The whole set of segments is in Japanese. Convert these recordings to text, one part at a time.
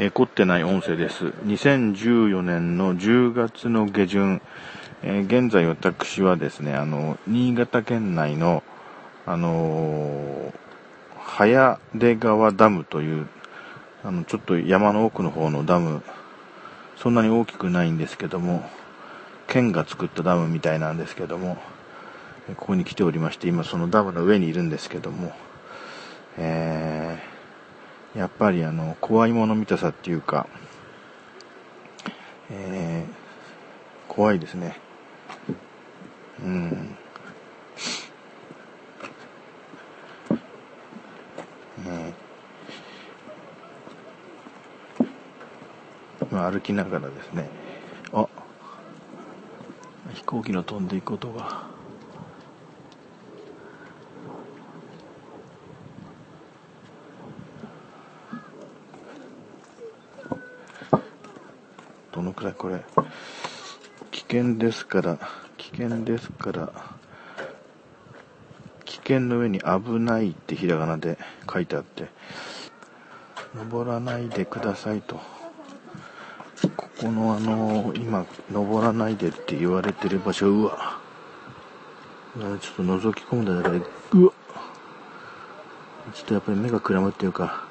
えー、凝ってない音声です。2014年の10月の下旬、えー、現在私はですね、あの、新潟県内の、あのー、早出川ダムという、あの、ちょっと山の奥の方のダム、そんなに大きくないんですけども、県が作ったダムみたいなんですけども、ここに来ておりまして、今そのダムの上にいるんですけども、えーやっぱりあの、怖いもの見たさっていうか、えー、怖いですね。うん。歩きながらですね、あ飛行機の飛んでいく音が。どのくらいこれ、危険ですから、危険ですから、危険の上に危ないってひらがなで書いてあって、登らないでくださいと。ここのあの、今、登らないでって言われてる場所、うわ。ちょっと覗き込んだだけで、うわ。ちょっとやっぱり目がくらむっていうか、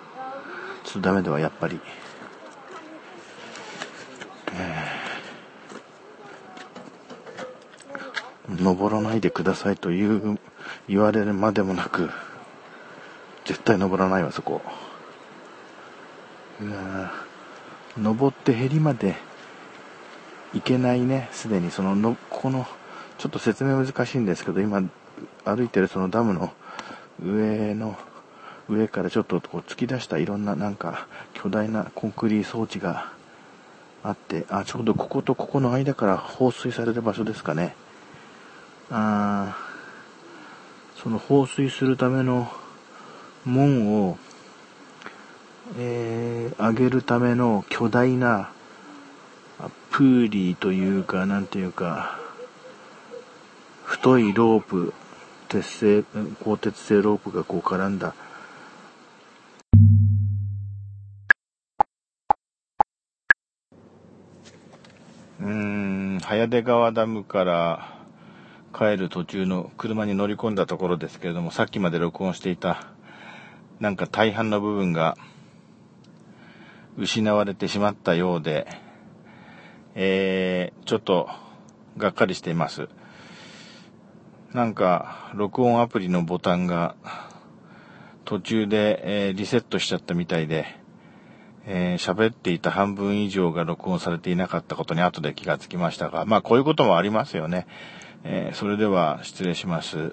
ちょっとダメだわ、やっぱり。登らないでくださいという言われるまでもなく絶対登らないわそこ登ってヘリまで行けないねすでにそののこのちょっと説明難しいんですけど今歩いてるそのダムの上の上からちょっとこう突き出したいろんななんか巨大なコンクリート装置があって、あ、ちょうどこことここの間から放水される場所ですかね。あその放水するための門を、えー、上げるための巨大なプーリーというか、なんていうか、太いロープ、鉄製、鋼鉄製ロープがこう絡んだ。うーん、早出川ダムから帰る途中の車に乗り込んだところですけれども、さっきまで録音していた、なんか大半の部分が失われてしまったようで、えー、ちょっとがっかりしています。なんか、録音アプリのボタンが途中で、えー、リセットしちゃったみたいで、えー、喋っていた半分以上が録音されていなかったことに後で気がつきましたが、まあこういうこともありますよね。えー、それでは失礼します。